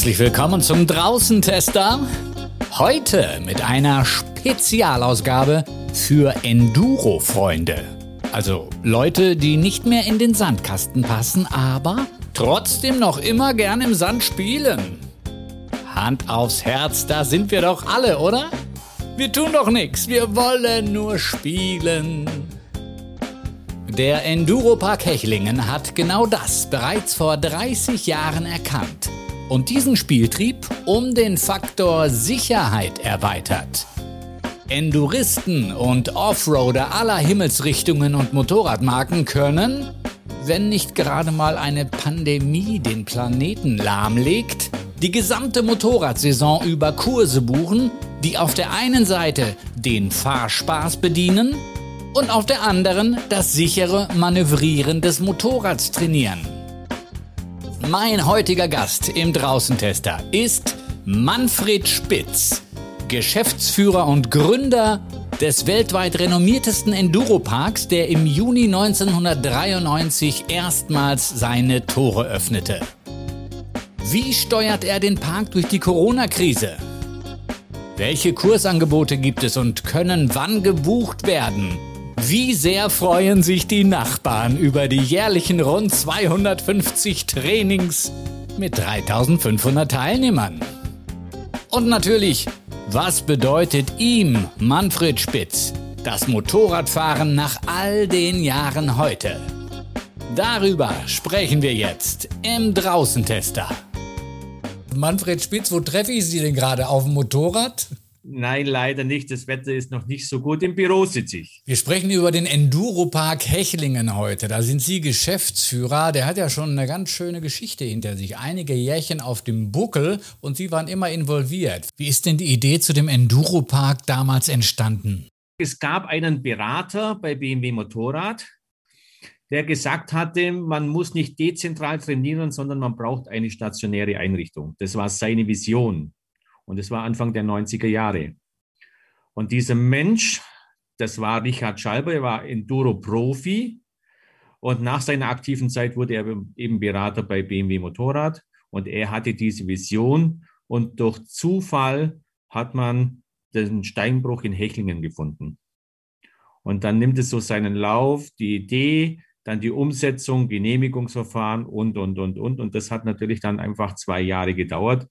Herzlich willkommen zum Draußentester. Heute mit einer Spezialausgabe für Enduro-Freunde. Also Leute, die nicht mehr in den Sandkasten passen, aber trotzdem noch immer gern im Sand spielen. Hand aufs Herz, da sind wir doch alle, oder? Wir tun doch nichts, wir wollen nur spielen. Der Enduropark Hechlingen hat genau das bereits vor 30 Jahren erkannt und diesen Spieltrieb um den Faktor Sicherheit erweitert. Enduristen und Offroader aller Himmelsrichtungen und Motorradmarken können, wenn nicht gerade mal eine Pandemie den Planeten lahmlegt, die gesamte Motorradsaison über Kurse buchen, die auf der einen Seite den Fahrspaß bedienen und auf der anderen das sichere Manövrieren des Motorrads trainieren. Mein heutiger Gast im Draußentester ist Manfred Spitz, Geschäftsführer und Gründer des weltweit renommiertesten Enduroparks, der im Juni 1993 erstmals seine Tore öffnete. Wie steuert er den Park durch die Corona-Krise? Welche Kursangebote gibt es und können wann gebucht werden? Wie sehr freuen sich die Nachbarn über die jährlichen rund 250 Trainings mit 3500 Teilnehmern? Und natürlich, was bedeutet ihm, Manfred Spitz, das Motorradfahren nach all den Jahren heute? Darüber sprechen wir jetzt im Draußentester. Manfred Spitz, wo treffe ich Sie denn gerade? Auf dem Motorrad? Nein, leider nicht. Das Wetter ist noch nicht so gut. Im Büro sitze ich. Wir sprechen über den Enduropark Hechlingen heute. Da sind Sie Geschäftsführer. Der hat ja schon eine ganz schöne Geschichte hinter sich. Einige Jährchen auf dem Buckel und Sie waren immer involviert. Wie ist denn die Idee zu dem Enduropark damals entstanden? Es gab einen Berater bei BMW Motorrad, der gesagt hatte, man muss nicht dezentral trainieren, sondern man braucht eine stationäre Einrichtung. Das war seine Vision. Und es war Anfang der 90er Jahre. Und dieser Mensch, das war Richard Schalber, er war Enduro-Profi. Und nach seiner aktiven Zeit wurde er eben Berater bei BMW Motorrad. Und er hatte diese Vision. Und durch Zufall hat man den Steinbruch in Hechlingen gefunden. Und dann nimmt es so seinen Lauf, die Idee, dann die Umsetzung, Genehmigungsverfahren und, und, und, und. Und das hat natürlich dann einfach zwei Jahre gedauert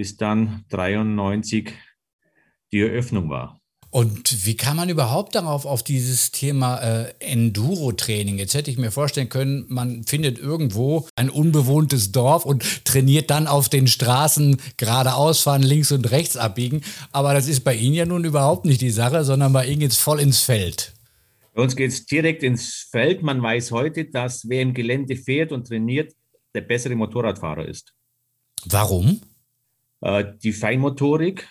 bis dann 93 die Eröffnung war. Und wie kann man überhaupt darauf, auf dieses Thema äh, Enduro-Training? Jetzt hätte ich mir vorstellen können, man findet irgendwo ein unbewohntes Dorf und trainiert dann auf den Straßen geradeaus fahren, links und rechts abbiegen. Aber das ist bei Ihnen ja nun überhaupt nicht die Sache, sondern bei Ihnen geht es voll ins Feld. Bei uns geht es direkt ins Feld. Man weiß heute, dass wer im Gelände fährt und trainiert, der bessere Motorradfahrer ist. Warum? Äh, die Feinmotorik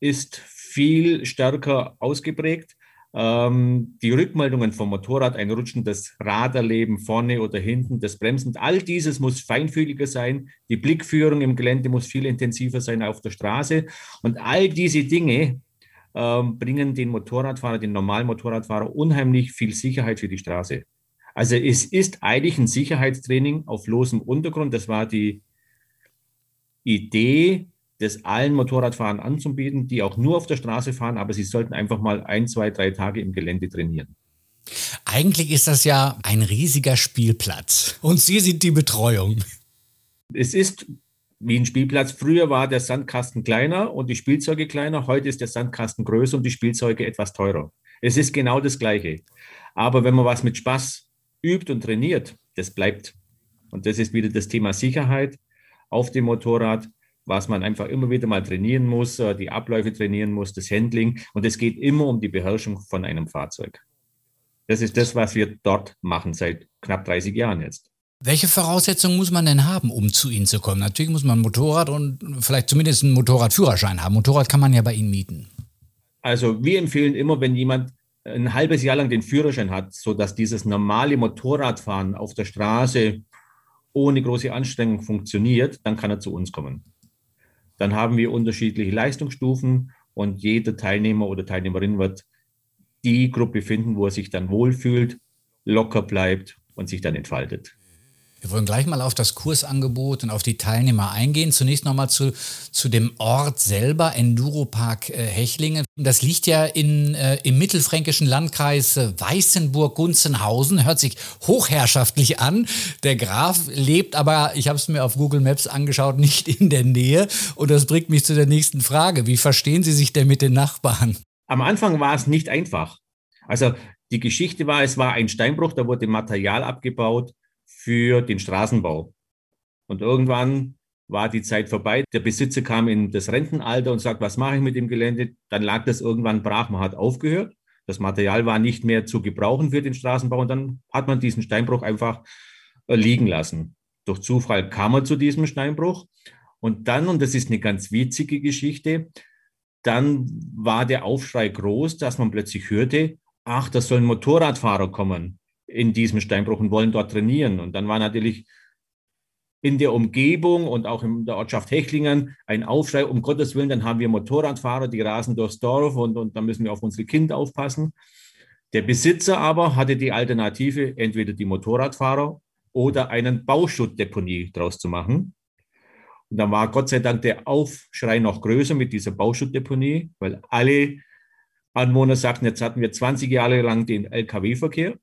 ist viel stärker ausgeprägt. Ähm, die Rückmeldungen vom Motorrad, ein rutschendes Raderleben vorne oder hinten, das Bremsen, all dieses muss feinfühliger sein. Die Blickführung im Gelände muss viel intensiver sein auf der Straße. Und all diese Dinge ähm, bringen den Motorradfahrer, den normalen Motorradfahrer unheimlich viel Sicherheit für die Straße. Also es ist eigentlich ein Sicherheitstraining auf losem Untergrund. Das war die Idee das allen Motorradfahrern anzubieten, die auch nur auf der Straße fahren, aber sie sollten einfach mal ein, zwei, drei Tage im Gelände trainieren. Eigentlich ist das ja ein riesiger Spielplatz und Sie sind die Betreuung. Es ist wie ein Spielplatz. Früher war der Sandkasten kleiner und die Spielzeuge kleiner. Heute ist der Sandkasten größer und die Spielzeuge etwas teurer. Es ist genau das Gleiche. Aber wenn man was mit Spaß übt und trainiert, das bleibt. Und das ist wieder das Thema Sicherheit auf dem Motorrad was man einfach immer wieder mal trainieren muss, äh, die Abläufe trainieren muss, das Handling. Und es geht immer um die Beherrschung von einem Fahrzeug. Das ist das, was wir dort machen seit knapp 30 Jahren jetzt. Welche Voraussetzungen muss man denn haben, um zu Ihnen zu kommen? Natürlich muss man ein Motorrad und vielleicht zumindest einen Motorradführerschein haben. Motorrad kann man ja bei Ihnen mieten. Also wir empfehlen immer, wenn jemand ein halbes Jahr lang den Führerschein hat, sodass dieses normale Motorradfahren auf der Straße ohne große Anstrengung funktioniert, dann kann er zu uns kommen. Dann haben wir unterschiedliche Leistungsstufen und jeder Teilnehmer oder Teilnehmerin wird die Gruppe finden, wo er sich dann wohlfühlt, locker bleibt und sich dann entfaltet. Wir wollen gleich mal auf das Kursangebot und auf die Teilnehmer eingehen. Zunächst nochmal zu, zu dem Ort selber, Enduropark äh, Hechlingen. Das liegt ja in, äh, im mittelfränkischen Landkreis äh, Weißenburg-Gunzenhausen. Hört sich hochherrschaftlich an. Der Graf lebt aber, ich habe es mir auf Google Maps angeschaut, nicht in der Nähe. Und das bringt mich zu der nächsten Frage. Wie verstehen Sie sich denn mit den Nachbarn? Am Anfang war es nicht einfach. Also die Geschichte war, es war ein Steinbruch, da wurde Material abgebaut für den Straßenbau. Und irgendwann war die Zeit vorbei. Der Besitzer kam in das Rentenalter und sagt, was mache ich mit dem Gelände? Dann lag das irgendwann brach. Man hat aufgehört. Das Material war nicht mehr zu gebrauchen für den Straßenbau. Und dann hat man diesen Steinbruch einfach äh, liegen lassen. Durch Zufall kam er zu diesem Steinbruch. Und dann, und das ist eine ganz witzige Geschichte, dann war der Aufschrei groß, dass man plötzlich hörte, ach, da sollen Motorradfahrer kommen in diesem Steinbruch und wollen dort trainieren. Und dann war natürlich in der Umgebung und auch in der Ortschaft Hechlingen ein Aufschrei, um Gottes Willen, dann haben wir Motorradfahrer, die rasen durchs Dorf und, und dann müssen wir auf unsere Kinder aufpassen. Der Besitzer aber hatte die Alternative, entweder die Motorradfahrer oder einen Bauschuttdeponie draus zu machen. Und dann war Gott sei Dank der Aufschrei noch größer mit dieser Bauschuttdeponie, weil alle Anwohner sagten, jetzt hatten wir 20 Jahre lang den Lkw-Verkehr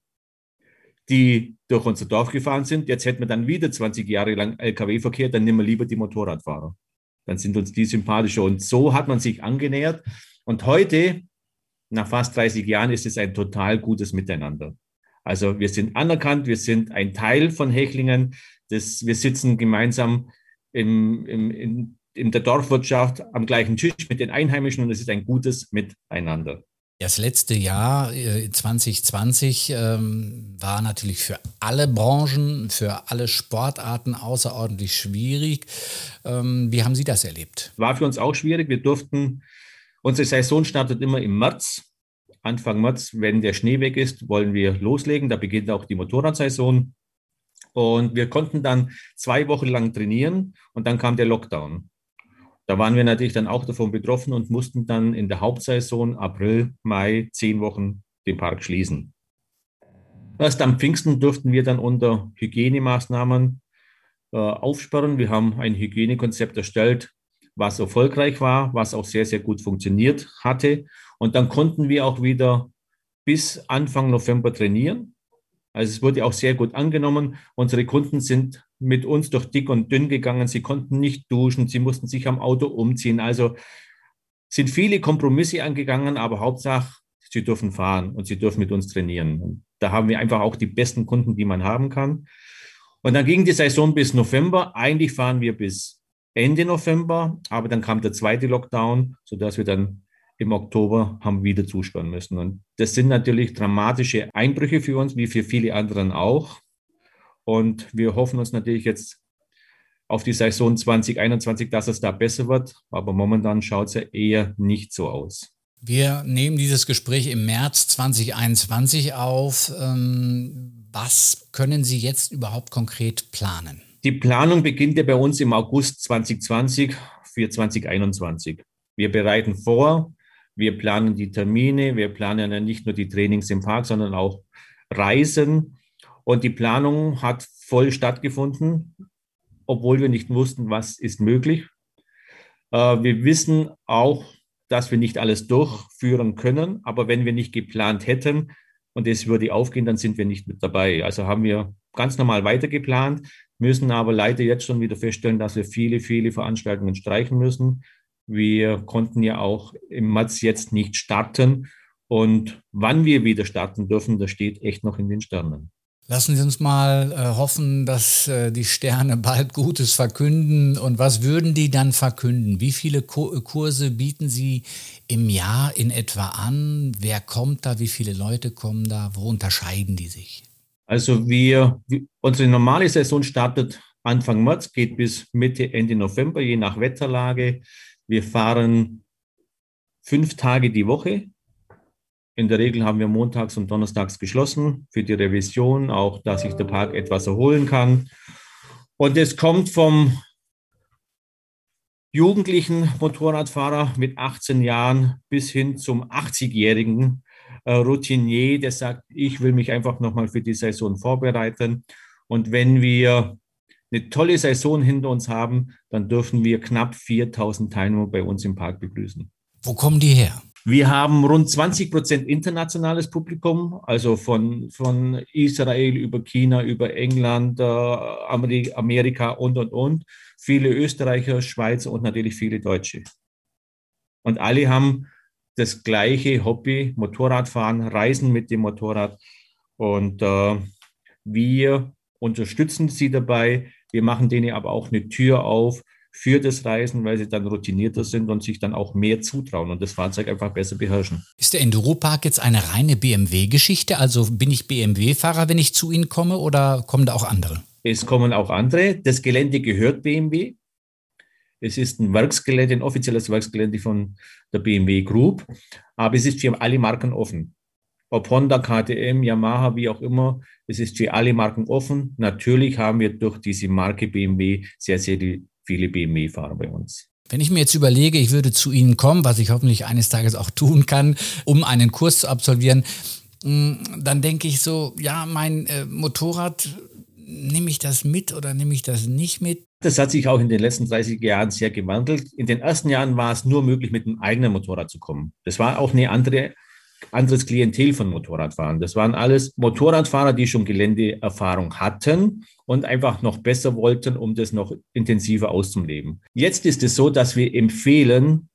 die durch unser Dorf gefahren sind. Jetzt hätten wir dann wieder 20 Jahre lang Lkw-Verkehr, dann nehmen wir lieber die Motorradfahrer. Dann sind uns die sympathischer. Und so hat man sich angenähert. Und heute, nach fast 30 Jahren, ist es ein total gutes Miteinander. Also wir sind anerkannt, wir sind ein Teil von Hechlingen. Das, wir sitzen gemeinsam im, im, in, in der Dorfwirtschaft am gleichen Tisch mit den Einheimischen und es ist ein gutes Miteinander. Das letzte Jahr 2020 äh, ähm, war natürlich für alle Branchen, für alle Sportarten außerordentlich schwierig. Ähm, wie haben Sie das erlebt? War für uns auch schwierig. Wir durften, unsere Saison startet immer im März. Anfang März, wenn der Schnee weg ist, wollen wir loslegen. Da beginnt auch die Motorradsaison. Und wir konnten dann zwei Wochen lang trainieren und dann kam der Lockdown. Da waren wir natürlich dann auch davon betroffen und mussten dann in der Hauptsaison April, Mai zehn Wochen den Park schließen. Erst am Pfingsten durften wir dann unter Hygienemaßnahmen äh, aufsperren. Wir haben ein Hygienekonzept erstellt, was erfolgreich war, was auch sehr, sehr gut funktioniert hatte. Und dann konnten wir auch wieder bis Anfang November trainieren. Also es wurde auch sehr gut angenommen. Unsere Kunden sind mit uns durch dick und dünn gegangen. Sie konnten nicht duschen, sie mussten sich am Auto umziehen. Also sind viele Kompromisse angegangen, aber Hauptsache, sie dürfen fahren und sie dürfen mit uns trainieren. Und da haben wir einfach auch die besten Kunden, die man haben kann. Und dann ging die Saison bis November. Eigentlich fahren wir bis Ende November, aber dann kam der zweite Lockdown, sodass wir dann im Oktober haben wieder zusperren müssen. Und das sind natürlich dramatische Einbrüche für uns, wie für viele anderen auch. Und wir hoffen uns natürlich jetzt auf die Saison 2021, dass es da besser wird. Aber momentan schaut es ja eher nicht so aus. Wir nehmen dieses Gespräch im März 2021 auf. Ähm, was können Sie jetzt überhaupt konkret planen? Die Planung beginnt ja bei uns im August 2020 für 2021. Wir bereiten vor, wir planen die Termine, wir planen ja nicht nur die Trainings im Park, sondern auch Reisen. Und die Planung hat voll stattgefunden, obwohl wir nicht wussten, was ist möglich. Äh, wir wissen auch, dass wir nicht alles durchführen können, aber wenn wir nicht geplant hätten und es würde aufgehen, dann sind wir nicht mit dabei. Also haben wir ganz normal weitergeplant, müssen aber leider jetzt schon wieder feststellen, dass wir viele, viele Veranstaltungen streichen müssen, wir konnten ja auch im März jetzt nicht starten. Und wann wir wieder starten dürfen, das steht echt noch in den Sternen. Lassen Sie uns mal äh, hoffen, dass äh, die Sterne bald Gutes verkünden. Und was würden die dann verkünden? Wie viele Ko Kurse bieten Sie im Jahr in etwa an? Wer kommt da? Wie viele Leute kommen da? Wo unterscheiden die sich? Also wir, unsere normale Saison startet Anfang März, geht bis Mitte, Ende November, je nach Wetterlage. Wir fahren fünf Tage die Woche. In der Regel haben wir montags und donnerstags geschlossen für die Revision, auch dass sich der Park etwas erholen kann. Und es kommt vom jugendlichen Motorradfahrer mit 18 Jahren bis hin zum 80-jährigen äh, Routinier, der sagt, ich will mich einfach nochmal für die Saison vorbereiten. Und wenn wir eine tolle Saison hinter uns haben, dann dürfen wir knapp 4000 Teilnehmer bei uns im Park begrüßen. Wo kommen die her? Wir haben rund 20 Prozent internationales Publikum, also von, von Israel über China, über England, äh, Amerika und, und, und. Viele Österreicher, Schweizer und natürlich viele Deutsche. Und alle haben das gleiche Hobby, Motorradfahren, Reisen mit dem Motorrad. Und äh, wir unterstützen sie dabei. Wir machen denen aber auch eine Tür auf für das Reisen, weil sie dann routinierter sind und sich dann auch mehr zutrauen und das Fahrzeug einfach besser beherrschen. Ist der Enduro-Park jetzt eine reine BMW-Geschichte? Also bin ich BMW-Fahrer, wenn ich zu Ihnen komme oder kommen da auch andere? Es kommen auch andere. Das Gelände gehört BMW. Es ist ein Werksgelände, ein offizielles Werksgelände von der BMW Group, aber es ist für alle Marken offen. Ob Honda, KTM, Yamaha, wie auch immer, es ist für alle Marken offen. Natürlich haben wir durch diese Marke BMW sehr, sehr viele BMW-Fahrer bei uns. Wenn ich mir jetzt überlege, ich würde zu Ihnen kommen, was ich hoffentlich eines Tages auch tun kann, um einen Kurs zu absolvieren, mm, dann denke ich so, ja, mein äh, Motorrad, nehme ich das mit oder nehme ich das nicht mit? Das hat sich auch in den letzten 30 Jahren sehr gewandelt. In den ersten Jahren war es nur möglich, mit einem eigenen Motorrad zu kommen. Das war auch eine andere anderes Klientel von Motorradfahrern. Das waren alles Motorradfahrer, die schon Geländeerfahrung hatten und einfach noch besser wollten, um das noch intensiver auszuleben. Jetzt ist es so, dass wir empfehlen,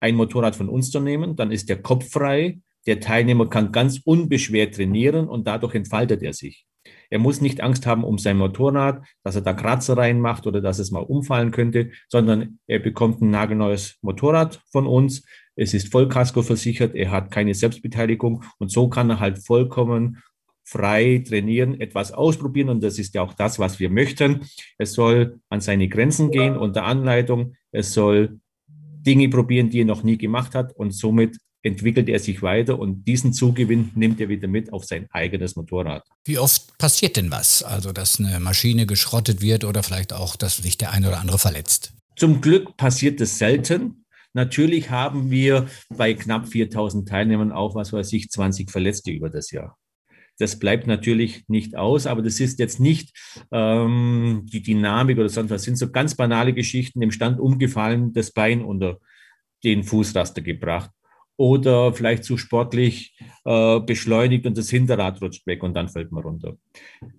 ein Motorrad von uns zu nehmen. Dann ist der Kopf frei. Der Teilnehmer kann ganz unbeschwert trainieren und dadurch entfaltet er sich. Er muss nicht Angst haben um sein Motorrad, dass er da Kratzer reinmacht oder dass es mal umfallen könnte, sondern er bekommt ein nagelneues Motorrad von uns. Es ist Vollkasko versichert, er hat keine Selbstbeteiligung und so kann er halt vollkommen frei trainieren, etwas ausprobieren und das ist ja auch das, was wir möchten. Es soll an seine Grenzen gehen unter Anleitung. Es soll Dinge probieren, die er noch nie gemacht hat und somit entwickelt er sich weiter und diesen Zugewinn nimmt er wieder mit auf sein eigenes Motorrad. Wie oft passiert denn was? Also, dass eine Maschine geschrottet wird oder vielleicht auch, dass sich der eine oder andere verletzt? Zum Glück passiert es selten. Natürlich haben wir bei knapp 4000 Teilnehmern auch, was weiß ich, 20 Verletzte über das Jahr. Das bleibt natürlich nicht aus, aber das ist jetzt nicht ähm, die Dynamik oder sonst was. Das sind so ganz banale Geschichten, im Stand umgefallen, das Bein unter den Fußraster gebracht oder vielleicht zu sportlich äh, beschleunigt und das Hinterrad rutscht weg und dann fällt man runter.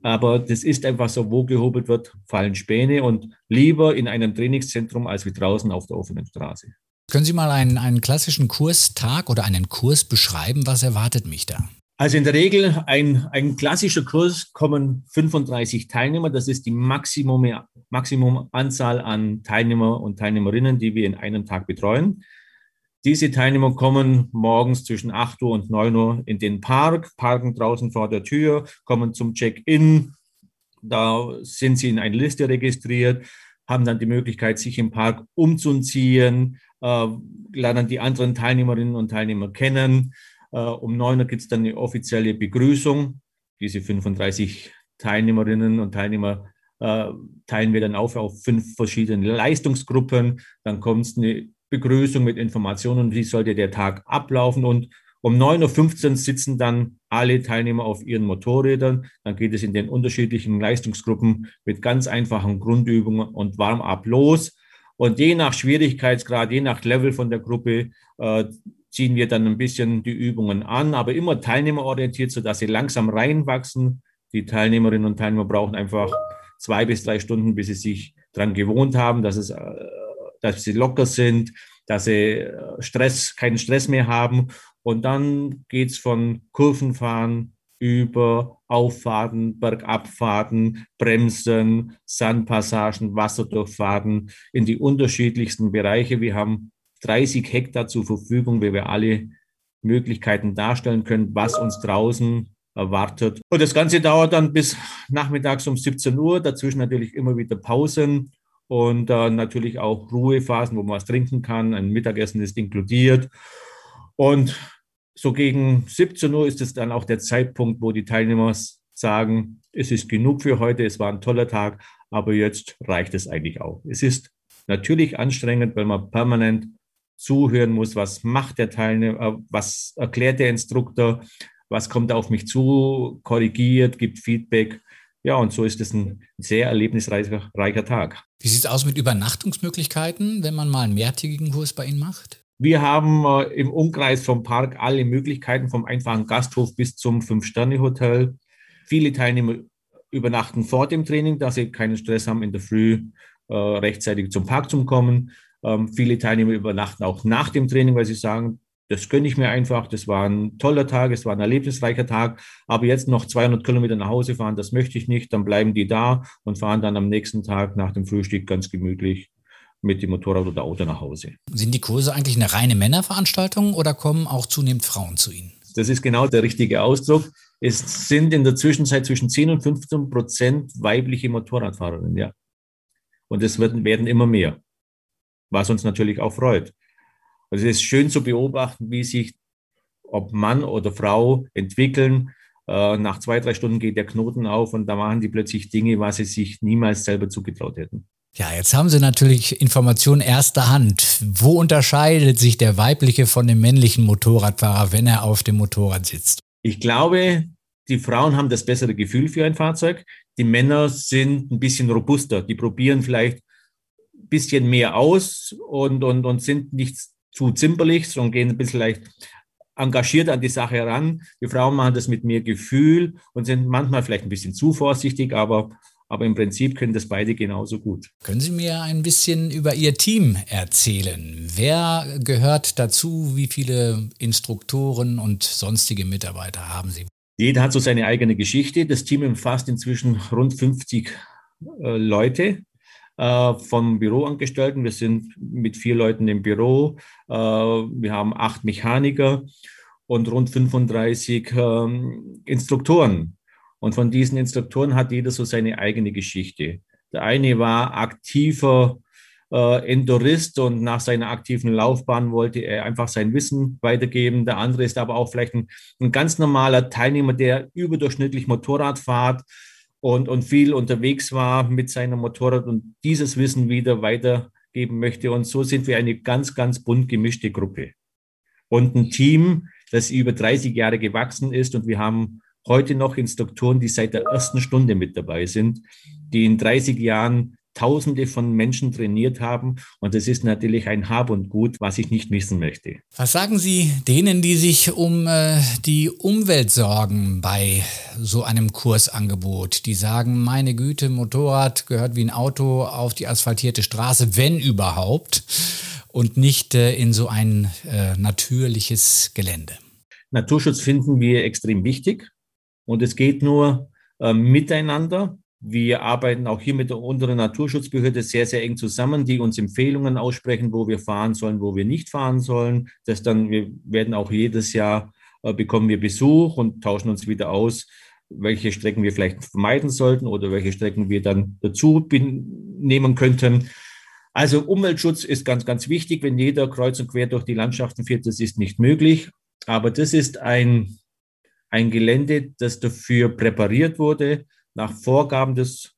Aber das ist einfach so, wo gehobelt wird, fallen Späne und lieber in einem Trainingszentrum als wie draußen auf der offenen Straße. Können Sie mal einen, einen klassischen Kurstag oder einen Kurs beschreiben? Was erwartet mich da? Also in der Regel ein, ein klassischer Kurs kommen 35 Teilnehmer. Das ist die Maximum, Maximumanzahl an Teilnehmer und Teilnehmerinnen, die wir in einem Tag betreuen. Diese Teilnehmer kommen morgens zwischen 8 Uhr und 9 Uhr in den Park, parken draußen vor der Tür, kommen zum Check-in. Da sind sie in eine Liste registriert, haben dann die Möglichkeit, sich im Park umzuziehen, lernen die anderen Teilnehmerinnen und Teilnehmer kennen. Äh, um 9 Uhr gibt es dann eine offizielle Begrüßung. Diese 35 Teilnehmerinnen und Teilnehmer äh, teilen wir dann auf auf fünf verschiedene Leistungsgruppen. Dann kommt eine Begrüßung mit Informationen, wie sollte der Tag ablaufen. Und um 9.15 Uhr sitzen dann alle Teilnehmer auf ihren Motorrädern. Dann geht es in den unterschiedlichen Leistungsgruppen mit ganz einfachen Grundübungen und warm ab los. Und je nach Schwierigkeitsgrad, je nach Level von der Gruppe, äh, ziehen wir dann ein bisschen die Übungen an, aber immer teilnehmerorientiert, sodass sie langsam reinwachsen. Die Teilnehmerinnen und Teilnehmer brauchen einfach zwei bis drei Stunden, bis sie sich daran gewohnt haben, dass es äh, dass sie locker sind, dass sie äh, Stress, keinen Stress mehr haben. Und dann geht es von Kurvenfahren über Auffahrten, Bergabfahrten, Bremsen, Sandpassagen, Wasserdurchfahrten in die unterschiedlichsten Bereiche. Wir haben 30 Hektar zur Verfügung, wo wir alle Möglichkeiten darstellen können, was uns draußen erwartet. Und das Ganze dauert dann bis nachmittags um 17 Uhr. Dazwischen natürlich immer wieder Pausen und äh, natürlich auch Ruhephasen, wo man was trinken kann. Ein Mittagessen ist inkludiert. Und so gegen 17 Uhr ist es dann auch der Zeitpunkt, wo die Teilnehmer sagen, es ist genug für heute, es war ein toller Tag, aber jetzt reicht es eigentlich auch. Es ist natürlich anstrengend, weil man permanent zuhören muss, was macht der Teilnehmer, äh, was erklärt der Instruktor, was kommt auf mich zu, korrigiert, gibt Feedback. ja, und so ist es ein sehr erlebnisreicher Tag. Wie sieht es aus mit Übernachtungsmöglichkeiten, wenn man mal einen mehrtägigen Kurs bei Ihnen macht? Wir haben äh, im Umkreis vom Park alle Möglichkeiten, vom einfachen Gasthof bis zum Fünf-Sterne-Hotel. Viele Teilnehmer übernachten vor dem Training, dass sie keinen Stress haben, in der Früh äh, rechtzeitig zum Park zu kommen. Ähm, viele Teilnehmer übernachten auch nach dem Training, weil sie sagen, das gönne ich mir einfach. Das war ein toller Tag, es war ein erlebnisreicher Tag. Aber jetzt noch 200 Kilometer nach Hause fahren, das möchte ich nicht. Dann bleiben die da und fahren dann am nächsten Tag nach dem Frühstück ganz gemütlich mit dem Motorrad oder Auto nach Hause. Sind die Kurse eigentlich eine reine Männerveranstaltung oder kommen auch zunehmend Frauen zu Ihnen? Das ist genau der richtige Ausdruck. Es sind in der Zwischenzeit zwischen 10 und 15 Prozent weibliche Motorradfahrerinnen, ja. Und es werden, werden immer mehr, was uns natürlich auch freut. Also es ist schön zu beobachten, wie sich, ob Mann oder Frau entwickeln. Äh, nach zwei, drei Stunden geht der Knoten auf und da machen die plötzlich Dinge, was sie sich niemals selber zugetraut hätten. Ja, jetzt haben Sie natürlich Informationen erster Hand. Wo unterscheidet sich der weibliche von dem männlichen Motorradfahrer, wenn er auf dem Motorrad sitzt? Ich glaube, die Frauen haben das bessere Gefühl für ein Fahrzeug. Die Männer sind ein bisschen robuster. Die probieren vielleicht ein bisschen mehr aus und, und, und sind nicht zu zimperlich, sondern gehen ein bisschen leicht engagiert an die Sache heran. Die Frauen machen das mit mehr Gefühl und sind manchmal vielleicht ein bisschen zu vorsichtig, aber, aber im Prinzip können das beide genauso gut. Können Sie mir ein bisschen über Ihr Team erzählen? Wer gehört dazu? Wie viele Instruktoren und sonstige Mitarbeiter haben Sie? Jeder hat so seine eigene Geschichte. Das Team umfasst inzwischen rund 50 äh, Leute äh, von Büroangestellten. Wir sind mit vier Leuten im Büro. Äh, wir haben acht Mechaniker und rund 35 ähm, Instruktoren. Und von diesen Instruktoren hat jeder so seine eigene Geschichte. Der eine war aktiver äh, Endorist und nach seiner aktiven Laufbahn wollte er einfach sein Wissen weitergeben. Der andere ist aber auch vielleicht ein, ein ganz normaler Teilnehmer, der überdurchschnittlich Motorrad fährt und, und viel unterwegs war mit seinem Motorrad und dieses Wissen wieder weitergeben möchte. Und so sind wir eine ganz, ganz bunt gemischte Gruppe. Und ein Team, das über 30 Jahre gewachsen ist. Und wir haben heute noch Instruktoren, die seit der ersten Stunde mit dabei sind, die in 30 Jahren Tausende von Menschen trainiert haben. Und das ist natürlich ein Hab und Gut, was ich nicht missen möchte. Was sagen Sie denen, die sich um äh, die Umwelt sorgen bei so einem Kursangebot? Die sagen, meine Güte, Motorrad gehört wie ein Auto auf die asphaltierte Straße, wenn überhaupt, und nicht äh, in so ein äh, natürliches Gelände. Naturschutz finden wir extrem wichtig. Und es geht nur äh, miteinander. Wir arbeiten auch hier mit der unteren Naturschutzbehörde sehr, sehr eng zusammen, die uns Empfehlungen aussprechen, wo wir fahren sollen, wo wir nicht fahren sollen. Das dann, wir werden auch jedes Jahr äh, bekommen wir Besuch und tauschen uns wieder aus, welche Strecken wir vielleicht vermeiden sollten oder welche Strecken wir dann dazu nehmen könnten. Also Umweltschutz ist ganz, ganz wichtig. Wenn jeder kreuz und quer durch die Landschaften fährt, das ist nicht möglich. Aber das ist ein, ein Gelände, das dafür präpariert wurde, nach Vorgaben des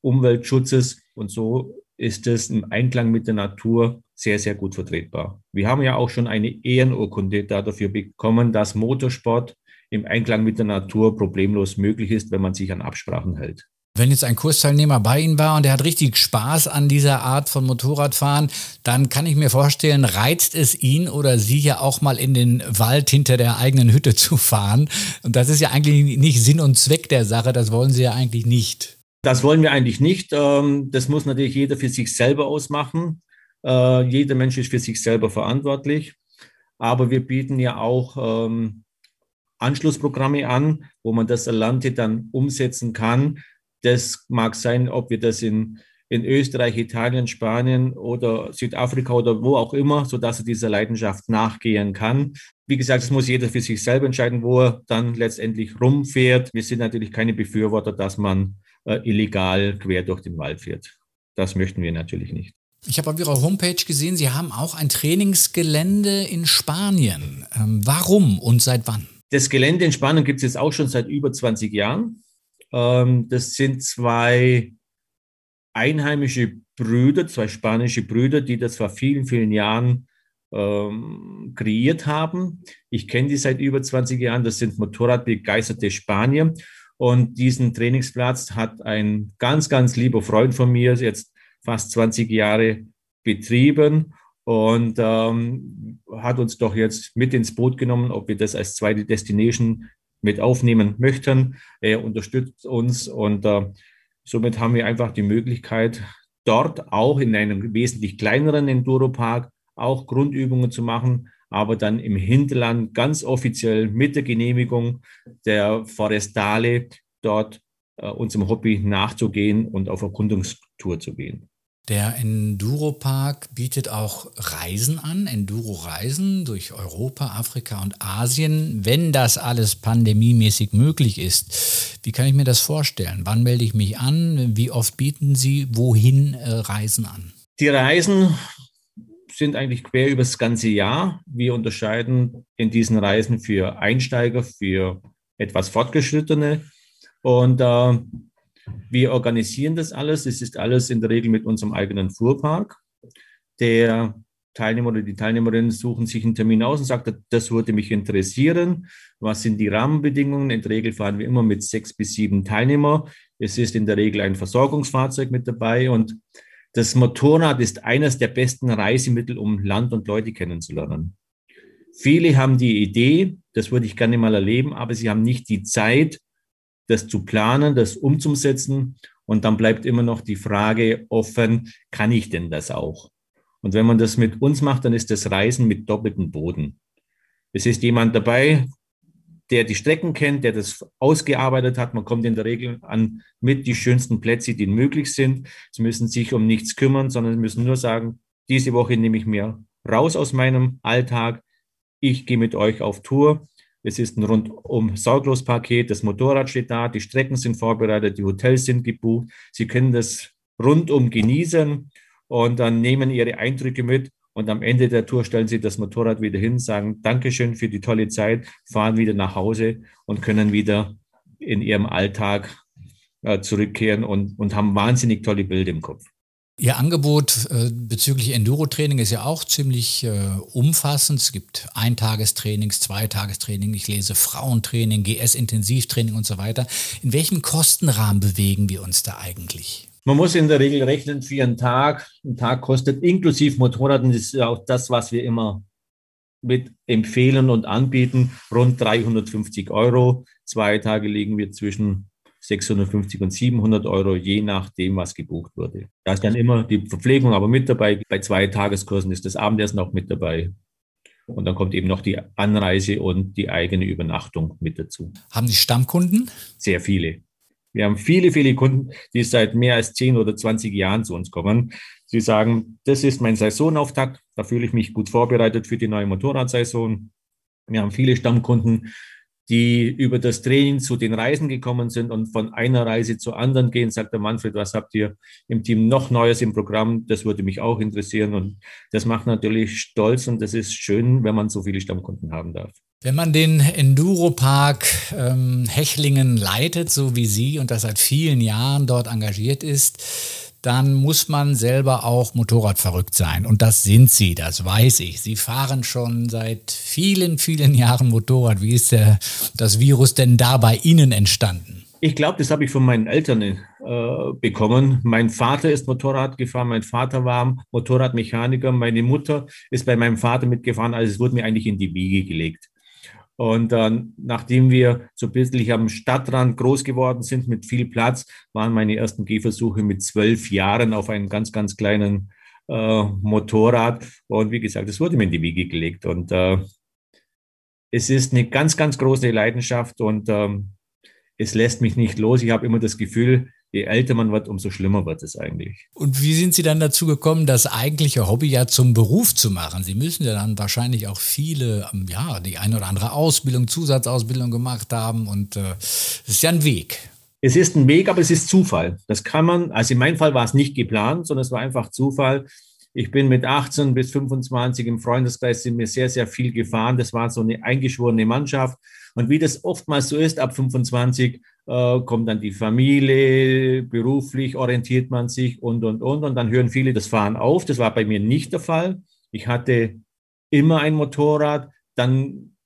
Umweltschutzes. Und so ist es im Einklang mit der Natur sehr, sehr gut vertretbar. Wir haben ja auch schon eine Ehrenurkunde dafür bekommen, dass Motorsport im Einklang mit der Natur problemlos möglich ist, wenn man sich an Absprachen hält. Wenn jetzt ein Kursteilnehmer bei Ihnen war und der hat richtig Spaß an dieser Art von Motorradfahren, dann kann ich mir vorstellen, reizt es ihn oder sie ja auch mal in den Wald hinter der eigenen Hütte zu fahren. Und das ist ja eigentlich nicht Sinn und Zweck der Sache, das wollen Sie ja eigentlich nicht. Das wollen wir eigentlich nicht. Ähm, das muss natürlich jeder für sich selber ausmachen. Äh, jeder Mensch ist für sich selber verantwortlich. Aber wir bieten ja auch ähm, Anschlussprogramme an, wo man das Erlernte dann umsetzen kann das mag sein, ob wir das in, in Österreich, Italien, Spanien oder Südafrika oder wo auch immer, sodass er dieser Leidenschaft nachgehen kann. Wie gesagt, das muss jeder für sich selber entscheiden, wo er dann letztendlich rumfährt. Wir sind natürlich keine Befürworter, dass man äh, illegal quer durch den Wald fährt. Das möchten wir natürlich nicht. Ich habe auf Ihrer Homepage gesehen, Sie haben auch ein Trainingsgelände in Spanien. Ähm, warum und seit wann? Das Gelände in Spanien gibt es jetzt auch schon seit über 20 Jahren. Ähm, das sind zwei einheimische Brüder, zwei spanische Brüder, die das vor vielen, vielen Jahren ähm, kreiert haben. Ich kenne die seit über 20 Jahren. Das sind motorradbegeisterte Spanier. Und diesen Trainingsplatz hat ein ganz, ganz lieber Freund von mir jetzt fast 20 Jahre betrieben und ähm, hat uns doch jetzt mit ins Boot genommen, ob wir das als zweite Destination mit aufnehmen möchten. Er unterstützt uns und äh, somit haben wir einfach die Möglichkeit, dort auch in einem wesentlich kleineren Enduropark auch Grundübungen zu machen, aber dann im Hinterland ganz offiziell mit der Genehmigung der Forestale dort äh, unserem Hobby nachzugehen und auf Erkundungstour zu gehen. Der Enduro-Park bietet auch Reisen an, Enduro-Reisen durch Europa, Afrika und Asien, wenn das alles pandemiemäßig möglich ist. Wie kann ich mir das vorstellen? Wann melde ich mich an? Wie oft bieten Sie wohin äh, Reisen an? Die Reisen sind eigentlich quer über das ganze Jahr. Wir unterscheiden in diesen Reisen für Einsteiger, für etwas Fortgeschrittene. Und äh, wir organisieren das alles. Es ist alles in der Regel mit unserem eigenen Fuhrpark. Der Teilnehmer oder die Teilnehmerinnen suchen sich einen Termin aus und sagen, das würde mich interessieren. Was sind die Rahmenbedingungen? In der Regel fahren wir immer mit sechs bis sieben Teilnehmern. Es ist in der Regel ein Versorgungsfahrzeug mit dabei und das Motorrad ist eines der besten Reisemittel, um Land und Leute kennenzulernen. Viele haben die Idee, das würde ich gerne mal erleben, aber sie haben nicht die Zeit, das zu planen, das umzusetzen. Und dann bleibt immer noch die Frage offen, kann ich denn das auch? Und wenn man das mit uns macht, dann ist das Reisen mit doppeltem Boden. Es ist jemand dabei, der die Strecken kennt, der das ausgearbeitet hat. Man kommt in der Regel an mit die schönsten Plätze, die möglich sind. Sie müssen sich um nichts kümmern, sondern sie müssen nur sagen, diese Woche nehme ich mir raus aus meinem Alltag. Ich gehe mit euch auf Tour. Es ist ein rundum sorglos Paket. Das Motorrad steht da, die Strecken sind vorbereitet, die Hotels sind gebucht. Sie können das rundum genießen und dann nehmen Ihre Eindrücke mit und am Ende der Tour stellen sie das Motorrad wieder hin, sagen Dankeschön für die tolle Zeit, fahren wieder nach Hause und können wieder in ihrem Alltag äh, zurückkehren und, und haben wahnsinnig tolle Bilder im Kopf. Ihr Angebot äh, bezüglich Enduro-Training ist ja auch ziemlich äh, umfassend. Es gibt Eintagestrainings, Zweitagestraining, ich lese Frauentraining, GS-Intensivtraining und so weiter. In welchem Kostenrahmen bewegen wir uns da eigentlich? Man muss in der Regel rechnen für einen Tag. Ein Tag kostet inklusive Motorrad, das ist ja auch das, was wir immer mit empfehlen und anbieten, rund 350 Euro. Zwei Tage liegen wir zwischen 650 und 700 Euro, je nachdem, was gebucht wurde. Da ist dann immer die Verpflegung aber mit dabei. Bei zwei Tageskursen ist das Abendessen auch mit dabei. Und dann kommt eben noch die Anreise und die eigene Übernachtung mit dazu. Haben Sie Stammkunden? Sehr viele. Wir haben viele, viele Kunden, die seit mehr als 10 oder 20 Jahren zu uns kommen. Sie sagen, das ist mein Saisonauftakt, da fühle ich mich gut vorbereitet für die neue Motorradsaison. Wir haben viele Stammkunden, die über das Training zu den Reisen gekommen sind und von einer Reise zur anderen gehen, sagt der Manfred, was habt ihr im Team noch Neues im Programm? Das würde mich auch interessieren und das macht natürlich stolz und das ist schön, wenn man so viele Stammkunden haben darf. Wenn man den Enduropark ähm, Hechlingen leitet, so wie Sie und das seit vielen Jahren dort engagiert ist, dann muss man selber auch Motorrad verrückt sein. Und das sind Sie, das weiß ich. Sie fahren schon seit vielen, vielen Jahren Motorrad. Wie ist der, das Virus denn da bei Ihnen entstanden? Ich glaube, das habe ich von meinen Eltern äh, bekommen. Mein Vater ist Motorrad gefahren, mein Vater war Motorradmechaniker, meine Mutter ist bei meinem Vater mitgefahren, also es wurde mir eigentlich in die Wiege gelegt. Und äh, nachdem wir so ein bisschen am Stadtrand groß geworden sind mit viel Platz, waren meine ersten Gehversuche mit zwölf Jahren auf einem ganz, ganz kleinen äh, Motorrad. Und wie gesagt, es wurde mir in die Wiege gelegt. Und äh, es ist eine ganz, ganz große Leidenschaft und ähm, es lässt mich nicht los. Ich habe immer das Gefühl, je älter man wird, umso schlimmer wird es eigentlich. Und wie sind Sie dann dazu gekommen, das eigentliche Hobby ja zum Beruf zu machen? Sie müssen ja dann wahrscheinlich auch viele, ähm, ja, die eine oder andere Ausbildung, Zusatzausbildung gemacht haben und äh, es äh, ist ja ein Weg. Es ist ein Weg, aber es ist Zufall. Das kann man, also in meinem Fall war es nicht geplant, sondern es war einfach Zufall. Ich bin mit 18 bis 25 im Freundeskreis sind mir sehr, sehr viel gefahren. Das war so eine eingeschworene Mannschaft. Und wie das oftmals so ist, ab 25 äh, kommt dann die Familie, beruflich orientiert man sich und, und, und. Und dann hören viele das Fahren auf. Das war bei mir nicht der Fall. Ich hatte immer ein Motorrad. Dann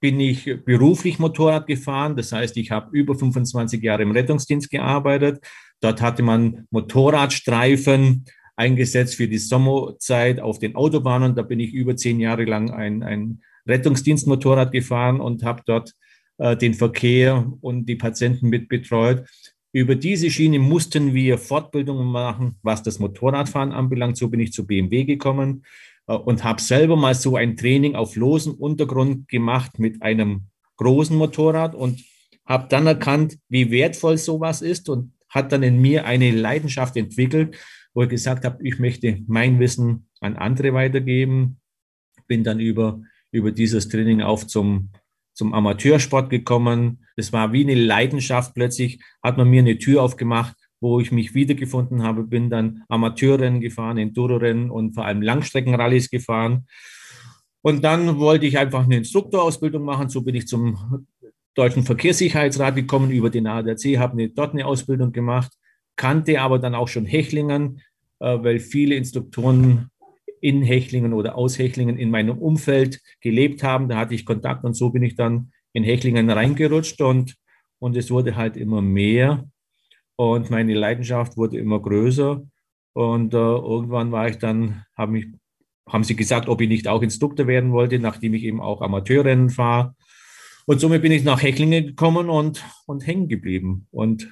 bin ich beruflich Motorrad gefahren. Das heißt, ich habe über 25 Jahre im Rettungsdienst gearbeitet. Dort hatte man Motorradstreifen eingesetzt für die Sommerzeit auf den Autobahnen. Da bin ich über zehn Jahre lang ein, ein Rettungsdienstmotorrad gefahren und habe dort äh, den Verkehr und die Patienten mit betreut. Über diese Schiene mussten wir Fortbildungen machen, was das Motorradfahren anbelangt. So bin ich zu BMW gekommen äh, und habe selber mal so ein Training auf losem Untergrund gemacht mit einem großen Motorrad und habe dann erkannt, wie wertvoll sowas ist und hat dann in mir eine Leidenschaft entwickelt, wo ich gesagt habe, ich möchte mein Wissen an andere weitergeben. Bin dann über, über dieses Training auf zum, zum Amateursport gekommen. Das war wie eine Leidenschaft. Plötzlich hat man mir eine Tür aufgemacht wo ich mich wiedergefunden habe, bin dann Amateurrennen gefahren, Enduro-Rennen und vor allem Langstreckenrallyes gefahren. Und dann wollte ich einfach eine Instruktorausbildung machen. So bin ich zum Deutschen Verkehrssicherheitsrat gekommen über den ADAC, habe eine, dort eine Ausbildung gemacht, kannte aber dann auch schon Hechlingen, äh, weil viele Instruktoren in Hechlingen oder aus Hechlingen in meinem Umfeld gelebt haben. Da hatte ich Kontakt und so bin ich dann in Hechlingen reingerutscht und, und es wurde halt immer mehr. Und meine Leidenschaft wurde immer größer. Und äh, irgendwann war ich dann, hab mich, haben sie gesagt, ob ich nicht auch Instruktor werden wollte, nachdem ich eben auch Amateurrennen fahre. Und somit bin ich nach Hechlingen gekommen und, und hängen geblieben. Und,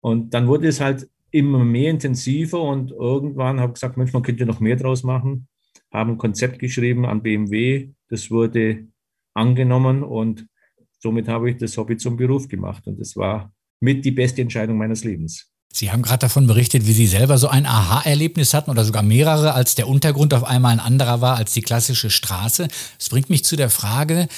und dann wurde es halt immer mehr intensiver und irgendwann habe ich gesagt, Mensch, man könnte noch mehr draus machen. Haben ein Konzept geschrieben an BMW, das wurde angenommen und somit habe ich das Hobby zum Beruf gemacht. Und das war mit die beste Entscheidung meines Lebens. Sie haben gerade davon berichtet, wie Sie selber so ein Aha-Erlebnis hatten oder sogar mehrere, als der Untergrund auf einmal ein anderer war als die klassische Straße. Das bringt mich zu der Frage,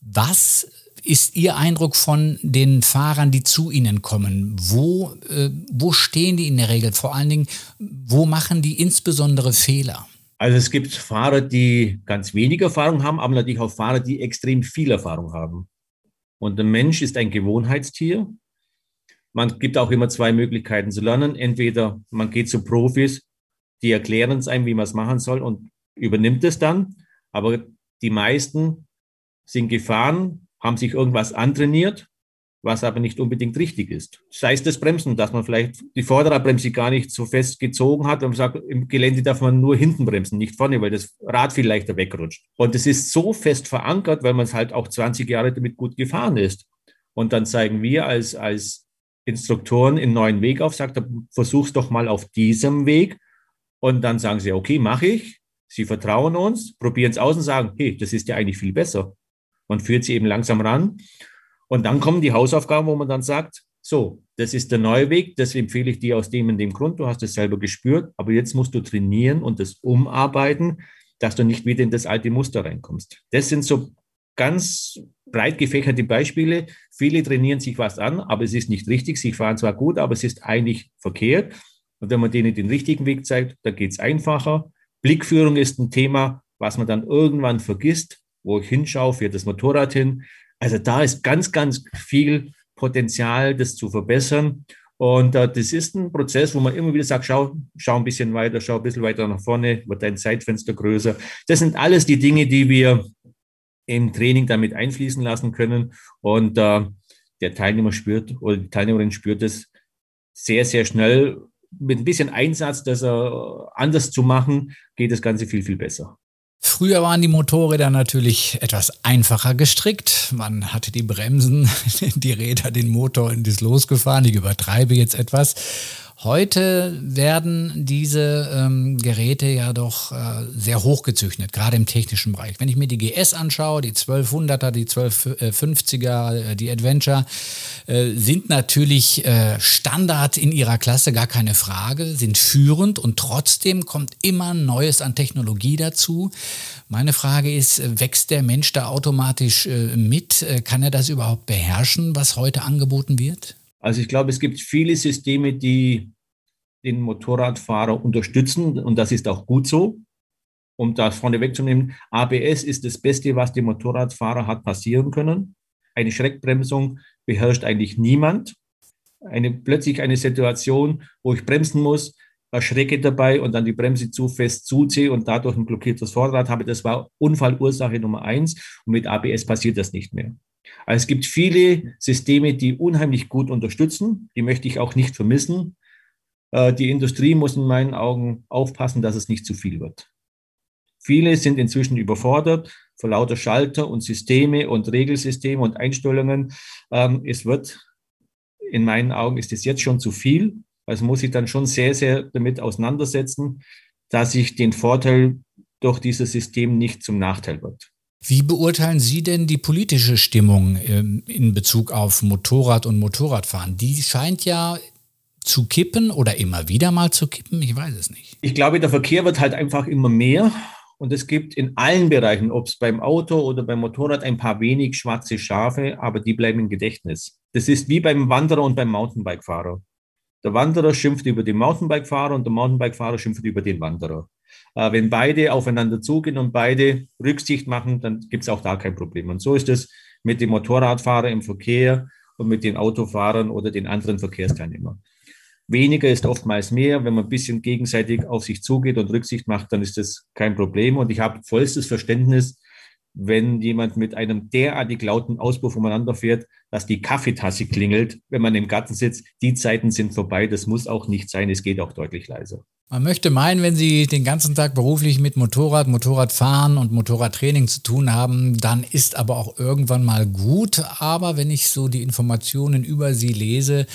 was ist Ihr Eindruck von den Fahrern, die zu Ihnen kommen? Wo, äh, wo stehen die in der Regel? Vor allen Dingen, wo machen die insbesondere Fehler? Also es gibt Fahrer, die ganz wenig Erfahrung haben, aber natürlich auch Fahrer, die extrem viel Erfahrung haben. Und der Mensch ist ein Gewohnheitstier man gibt auch immer zwei Möglichkeiten zu lernen. Entweder man geht zu Profis, die erklären es einem, wie man es machen soll und übernimmt es dann. Aber die meisten sind gefahren, haben sich irgendwas antrainiert, was aber nicht unbedingt richtig ist. Sei es das Bremsen, dass man vielleicht die Vorderradbremse gar nicht so fest gezogen hat und sagt, im Gelände darf man nur hinten bremsen, nicht vorne, weil das Rad viel leichter wegrutscht. Und es ist so fest verankert, weil man es halt auch 20 Jahre damit gut gefahren ist. Und dann zeigen wir als, als Instruktoren einen neuen Weg auf, sagt, versuch's doch mal auf diesem Weg. Und dann sagen sie, okay, mache ich. Sie vertrauen uns, probieren es aus und sagen, hey, das ist ja eigentlich viel besser. Man führt sie eben langsam ran. Und dann kommen die Hausaufgaben, wo man dann sagt, so, das ist der neue Weg, das empfehle ich dir aus dem und dem Grund, du hast es selber gespürt, aber jetzt musst du trainieren und das umarbeiten, dass du nicht wieder in das alte Muster reinkommst. Das sind so ganz breit gefächerte Beispiele. Viele trainieren sich was an, aber es ist nicht richtig. Sie fahren zwar gut, aber es ist eigentlich verkehrt. Und wenn man denen den richtigen Weg zeigt, da geht es einfacher. Blickführung ist ein Thema, was man dann irgendwann vergisst, wo ich hinschaue, fährt das Motorrad hin. Also da ist ganz, ganz viel Potenzial, das zu verbessern. Und äh, das ist ein Prozess, wo man immer wieder sagt, schau, schau ein bisschen weiter, schau ein bisschen weiter nach vorne, wird dein Zeitfenster größer. Das sind alles die Dinge, die wir im Training damit einfließen lassen können. Und äh, der Teilnehmer spürt oder die Teilnehmerin spürt es sehr, sehr schnell. Mit ein bisschen Einsatz, das er anders zu machen, geht das Ganze viel, viel besser. Früher waren die Motorräder natürlich etwas einfacher gestrickt. Man hatte die Bremsen, die Räder, den Motor in das Los gefahren. Ich übertreibe jetzt etwas. Heute werden diese ähm, Geräte ja doch äh, sehr hochgezüchtet, gerade im technischen Bereich. Wenn ich mir die GS anschaue, die 1200er, die 1250er, äh, die Adventure, äh, sind natürlich äh, Standard in ihrer Klasse, gar keine Frage, sind führend und trotzdem kommt immer Neues an Technologie dazu. Meine Frage ist, wächst der Mensch da automatisch äh, mit? Äh, kann er das überhaupt beherrschen, was heute angeboten wird? Also ich glaube, es gibt viele Systeme, die den Motorradfahrer unterstützen und das ist auch gut so. Um das vorne wegzunehmen, ABS ist das Beste, was dem Motorradfahrer hat passieren können. Eine Schreckbremsung beherrscht eigentlich niemand. Eine, plötzlich eine Situation, wo ich bremsen muss, erschrecke dabei und dann die Bremse zu fest zuziehe und dadurch ein blockiertes Vorderrad habe. Das war Unfallursache Nummer eins und mit ABS passiert das nicht mehr. Also es gibt viele Systeme, die unheimlich gut unterstützen. Die möchte ich auch nicht vermissen. Äh, die Industrie muss in meinen Augen aufpassen, dass es nicht zu viel wird. Viele sind inzwischen überfordert vor lauter Schalter und Systeme und Regelsysteme und Einstellungen. Ähm, es wird, in meinen Augen ist es jetzt schon zu viel. Also muss ich dann schon sehr, sehr damit auseinandersetzen, dass ich den Vorteil durch dieses System nicht zum Nachteil wird. Wie beurteilen Sie denn die politische Stimmung ähm, in Bezug auf Motorrad und Motorradfahren? Die scheint ja zu kippen oder immer wieder mal zu kippen, ich weiß es nicht. Ich glaube, der Verkehr wird halt einfach immer mehr und es gibt in allen Bereichen, ob es beim Auto oder beim Motorrad, ein paar wenig schwarze Schafe, aber die bleiben im Gedächtnis. Das ist wie beim Wanderer und beim Mountainbike-Fahrer. Der Wanderer schimpft über den Mountainbike-Fahrer und der Mountainbike-Fahrer schimpft über den Wanderer. Äh, wenn beide aufeinander zugehen und beide Rücksicht machen, dann gibt es auch da kein Problem. Und so ist es mit dem Motorradfahrer im Verkehr und mit den Autofahrern oder den anderen Verkehrsteilnehmern. Weniger ist oftmals mehr. Wenn man ein bisschen gegenseitig auf sich zugeht und Rücksicht macht, dann ist das kein Problem. Und ich habe vollstes Verständnis, wenn jemand mit einem derartig lauten Auspuff umeinander fährt, dass die Kaffeetasse klingelt, wenn man im Garten sitzt. Die Zeiten sind vorbei. Das muss auch nicht sein. Es geht auch deutlich leiser. Man möchte meinen, wenn Sie den ganzen Tag beruflich mit Motorrad, Motorradfahren und Motorradtraining zu tun haben, dann ist aber auch irgendwann mal gut. Aber wenn ich so die Informationen über Sie lese,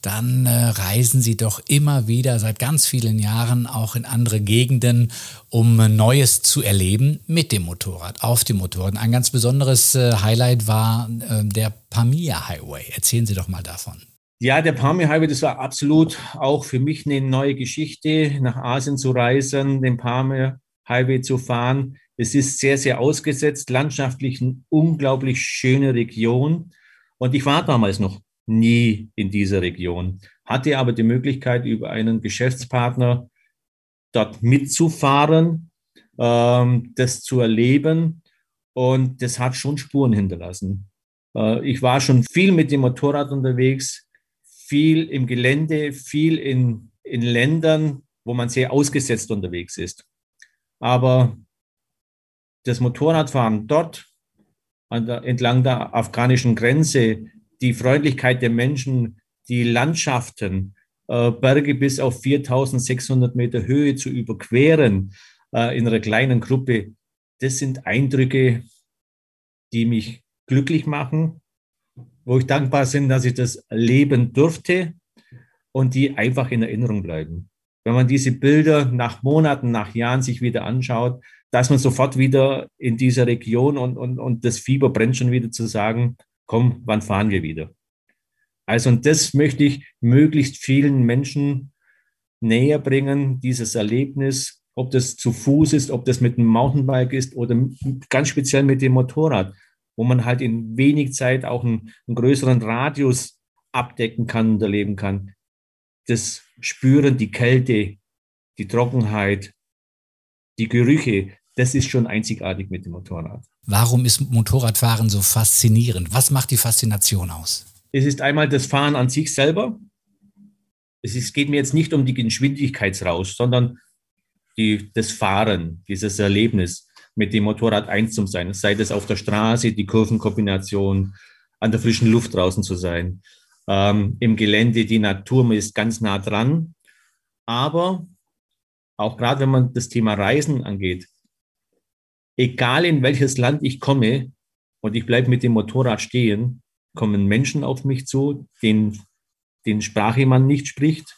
dann äh, reisen Sie doch immer wieder seit ganz vielen Jahren auch in andere Gegenden, um Neues zu erleben mit dem Motorrad, auf dem Motorrad. Ein ganz besonderes äh, Highlight war äh, der Pamir Highway. Erzählen Sie doch mal davon. Ja, der Pamir Highway, das war absolut auch für mich eine neue Geschichte, nach Asien zu reisen, den Pamir Highway zu fahren. Es ist sehr, sehr ausgesetzt, landschaftlich eine unglaublich schöne Region. Und ich war damals noch nie in dieser Region, hatte aber die Möglichkeit, über einen Geschäftspartner dort mitzufahren, ähm, das zu erleben. Und das hat schon Spuren hinterlassen. Äh, ich war schon viel mit dem Motorrad unterwegs, viel im Gelände, viel in, in Ländern, wo man sehr ausgesetzt unterwegs ist. Aber das Motorradfahren dort der, entlang der afghanischen Grenze, die Freundlichkeit der Menschen, die Landschaften, äh, Berge bis auf 4600 Meter Höhe zu überqueren äh, in einer kleinen Gruppe, das sind Eindrücke, die mich glücklich machen wo ich dankbar bin, dass ich das leben durfte und die einfach in Erinnerung bleiben. Wenn man diese Bilder nach Monaten, nach Jahren sich wieder anschaut, dass man sofort wieder in dieser Region und, und, und das Fieber brennt schon wieder zu sagen, komm, wann fahren wir wieder? Also, und das möchte ich möglichst vielen Menschen näher bringen, dieses Erlebnis, ob das zu Fuß ist, ob das mit dem Mountainbike ist oder ganz speziell mit dem Motorrad wo man halt in wenig Zeit auch einen, einen größeren Radius abdecken kann und erleben kann. Das Spüren, die Kälte, die Trockenheit, die Gerüche, das ist schon einzigartig mit dem Motorrad. Warum ist Motorradfahren so faszinierend? Was macht die Faszination aus? Es ist einmal das Fahren an sich selber. Es ist, geht mir jetzt nicht um die Geschwindigkeitsrausch, sondern die, das Fahren, dieses Erlebnis mit dem Motorrad eins zu sein. Sei das auf der Straße, die Kurvenkombination, an der frischen Luft draußen zu sein. Ähm, Im Gelände, die Natur ist ganz nah dran. Aber auch gerade wenn man das Thema Reisen angeht, egal in welches Land ich komme und ich bleibe mit dem Motorrad stehen, kommen Menschen auf mich zu, den, den Sprache man nicht spricht,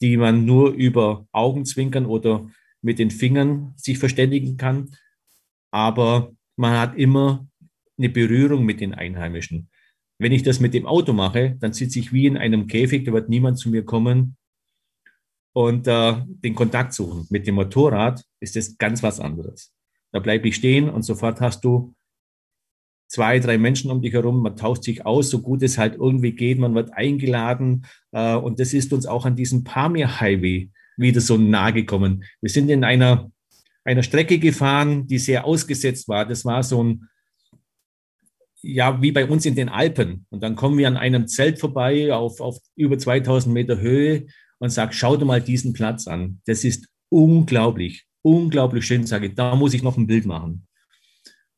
die man nur über Augenzwinkern oder mit den Fingern sich verständigen kann aber man hat immer eine Berührung mit den Einheimischen. Wenn ich das mit dem Auto mache, dann sitze ich wie in einem Käfig, da wird niemand zu mir kommen und äh, den Kontakt suchen. Mit dem Motorrad ist das ganz was anderes. Da bleibe ich stehen und sofort hast du zwei, drei Menschen um dich herum, man tauscht sich aus, so gut es halt irgendwie geht, man wird eingeladen äh, und das ist uns auch an diesem Pamir Highway wieder so nahe gekommen. Wir sind in einer einer Strecke gefahren, die sehr ausgesetzt war. Das war so ein, ja, wie bei uns in den Alpen. Und dann kommen wir an einem Zelt vorbei auf, auf über 2000 Meter Höhe und sagt, schau dir mal diesen Platz an. Das ist unglaublich, unglaublich schön. Sage da muss ich noch ein Bild machen.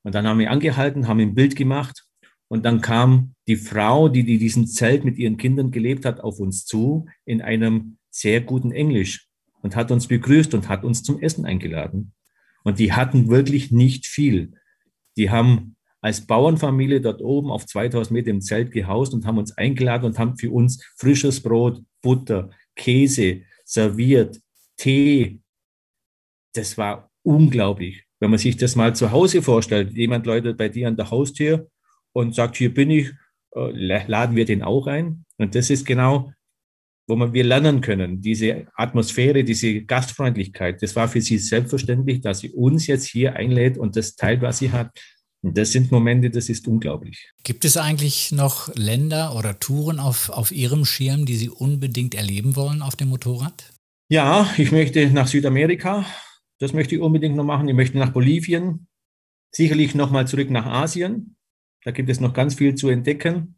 Und dann haben wir angehalten, haben ein Bild gemacht. Und dann kam die Frau, die, die diesen Zelt mit ihren Kindern gelebt hat, auf uns zu in einem sehr guten Englisch und hat uns begrüßt und hat uns zum Essen eingeladen. Und die hatten wirklich nicht viel. Die haben als Bauernfamilie dort oben auf 2000 Meter im Zelt gehaust und haben uns eingeladen und haben für uns frisches Brot, Butter, Käse serviert, Tee. Das war unglaublich. Wenn man sich das mal zu Hause vorstellt, jemand läutet bei dir an der Haustür und sagt, hier bin ich, äh, laden wir den auch ein. Und das ist genau, wo man, wir lernen können, diese Atmosphäre, diese Gastfreundlichkeit. Das war für sie selbstverständlich, dass sie uns jetzt hier einlädt und das teilt, was sie hat. Und das sind Momente, das ist unglaublich. Gibt es eigentlich noch Länder oder Touren auf, auf Ihrem Schirm, die Sie unbedingt erleben wollen auf dem Motorrad? Ja, ich möchte nach Südamerika. Das möchte ich unbedingt noch machen. Ich möchte nach Bolivien. Sicherlich nochmal zurück nach Asien. Da gibt es noch ganz viel zu entdecken.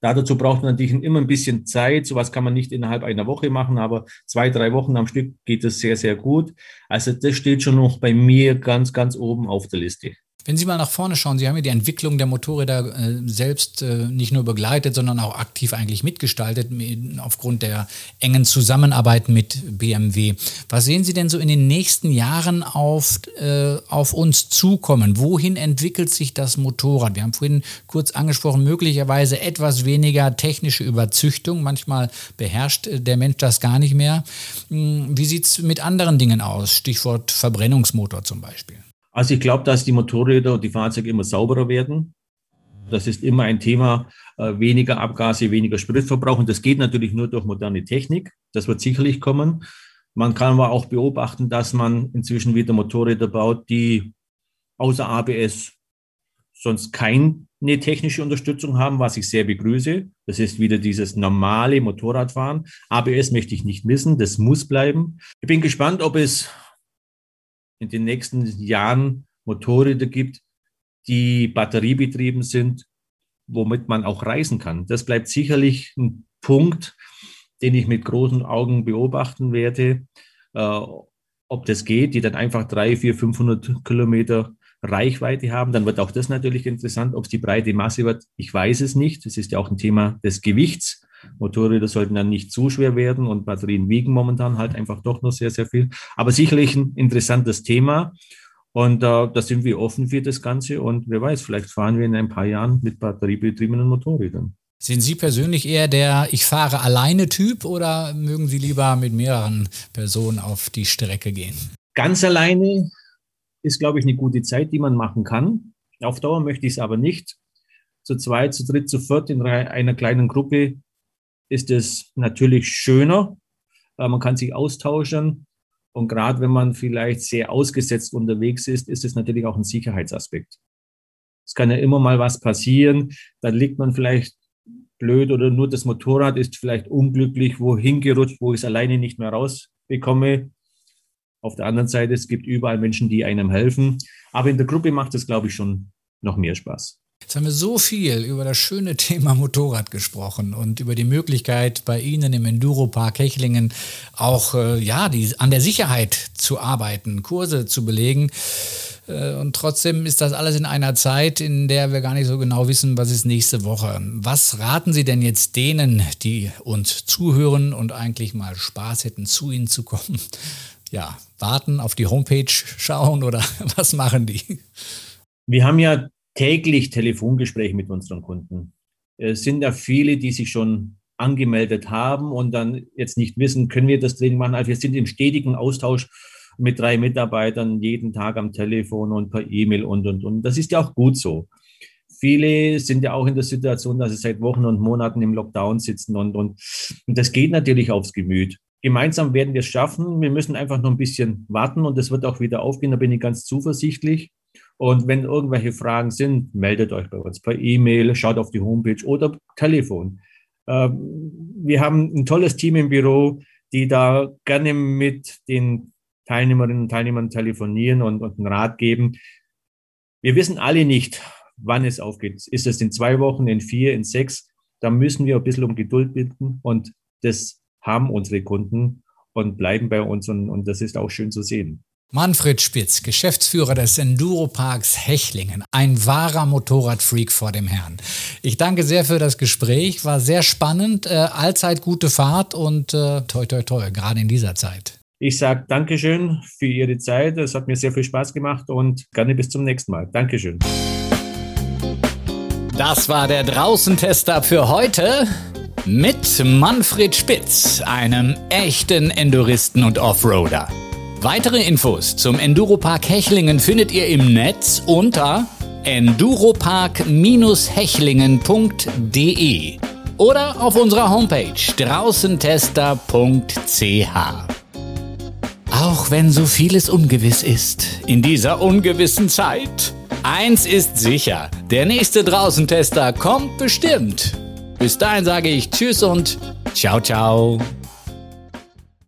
Dazu braucht man natürlich immer ein bisschen Zeit. Sowas kann man nicht innerhalb einer Woche machen, aber zwei, drei Wochen am Stück geht es sehr, sehr gut. Also das steht schon noch bei mir ganz, ganz oben auf der Liste. Wenn Sie mal nach vorne schauen, Sie haben ja die Entwicklung der Motorräder äh, selbst äh, nicht nur begleitet, sondern auch aktiv eigentlich mitgestaltet aufgrund der engen Zusammenarbeit mit BMW. Was sehen Sie denn so in den nächsten Jahren auf, äh, auf uns zukommen? Wohin entwickelt sich das Motorrad? Wir haben vorhin kurz angesprochen, möglicherweise etwas weniger technische Überzüchtung. Manchmal beherrscht äh, der Mensch das gar nicht mehr. Hm, wie sieht es mit anderen Dingen aus? Stichwort Verbrennungsmotor zum Beispiel. Also ich glaube, dass die Motorräder und die Fahrzeuge immer sauberer werden. Das ist immer ein Thema, äh, weniger Abgase, weniger Spritverbrauch. Und das geht natürlich nur durch moderne Technik. Das wird sicherlich kommen. Man kann aber auch beobachten, dass man inzwischen wieder Motorräder baut, die außer ABS sonst keine technische Unterstützung haben, was ich sehr begrüße. Das ist wieder dieses normale Motorradfahren. ABS möchte ich nicht missen, das muss bleiben. Ich bin gespannt, ob es in den nächsten Jahren Motorräder gibt, die batteriebetrieben sind, womit man auch reisen kann. Das bleibt sicherlich ein Punkt, den ich mit großen Augen beobachten werde, äh, ob das geht, die dann einfach drei, vier, 500 Kilometer Reichweite haben. Dann wird auch das natürlich interessant, ob es die breite Masse wird. Ich weiß es nicht. Das ist ja auch ein Thema des Gewichts. Motorräder sollten dann nicht zu schwer werden und Batterien wiegen momentan halt einfach doch noch sehr, sehr viel. Aber sicherlich ein interessantes Thema. Und äh, da sind wir offen für das Ganze. Und wer weiß, vielleicht fahren wir in ein paar Jahren mit batteriebetriebenen Motorrädern. Sind Sie persönlich eher der Ich fahre alleine Typ oder mögen Sie lieber mit mehreren Personen auf die Strecke gehen? Ganz alleine ist, glaube ich, eine gute Zeit, die man machen kann. Auf Dauer möchte ich es aber nicht. Zu zweit, zu dritt, zu viert in einer kleinen Gruppe ist es natürlich schöner. Man kann sich austauschen. Und gerade wenn man vielleicht sehr ausgesetzt unterwegs ist, ist es natürlich auch ein Sicherheitsaspekt. Es kann ja immer mal was passieren. Dann liegt man vielleicht blöd oder nur das Motorrad ist vielleicht unglücklich wohin gerutscht, wo ich es alleine nicht mehr rausbekomme. Auf der anderen Seite, es gibt überall Menschen, die einem helfen. Aber in der Gruppe macht es, glaube ich, schon noch mehr Spaß. Jetzt haben wir so viel über das schöne Thema Motorrad gesprochen und über die Möglichkeit, bei Ihnen im Enduro-Park Hechlingen auch äh, ja, die, an der Sicherheit zu arbeiten, Kurse zu belegen. Äh, und trotzdem ist das alles in einer Zeit, in der wir gar nicht so genau wissen, was ist nächste Woche. Was raten Sie denn jetzt denen, die uns zuhören und eigentlich mal Spaß hätten, zu Ihnen zu kommen? Ja, warten, auf die Homepage schauen oder was machen die? Wir haben ja täglich Telefongespräche mit unseren Kunden. Es sind ja viele, die sich schon angemeldet haben und dann jetzt nicht wissen, können wir das Training machen. Also wir sind im stetigen Austausch mit drei Mitarbeitern jeden Tag am Telefon und per E-Mail und, und, und. Das ist ja auch gut so. Viele sind ja auch in der Situation, dass sie seit Wochen und Monaten im Lockdown sitzen und, und, und das geht natürlich aufs Gemüt. Gemeinsam werden wir es schaffen. Wir müssen einfach noch ein bisschen warten und es wird auch wieder aufgehen. Da bin ich ganz zuversichtlich. Und wenn irgendwelche Fragen sind, meldet euch bei uns per E-Mail, schaut auf die Homepage oder Telefon. Ähm, wir haben ein tolles Team im Büro, die da gerne mit den Teilnehmerinnen und Teilnehmern telefonieren und, und einen Rat geben. Wir wissen alle nicht, wann es aufgeht. Ist es in zwei Wochen, in vier, in sechs? Da müssen wir ein bisschen um Geduld bitten und das haben unsere Kunden und bleiben bei uns und, und das ist auch schön zu sehen. Manfred Spitz, Geschäftsführer des Enduroparks Hechlingen, ein wahrer Motorradfreak vor dem Herrn. Ich danke sehr für das Gespräch, war sehr spannend, äh, allzeit gute Fahrt und äh, toi toi toi, gerade in dieser Zeit. Ich sage Dankeschön für Ihre Zeit, es hat mir sehr viel Spaß gemacht und gerne bis zum nächsten Mal. Dankeschön. Das war der Draußentester für heute mit Manfred Spitz, einem echten Enduristen und Offroader. Weitere Infos zum Enduropark Hechlingen findet ihr im Netz unter enduropark-hechlingen.de oder auf unserer Homepage draußentester.ch. Auch wenn so vieles ungewiss ist in dieser ungewissen Zeit, eins ist sicher, der nächste Draußentester kommt bestimmt. Bis dahin sage ich Tschüss und ciao ciao.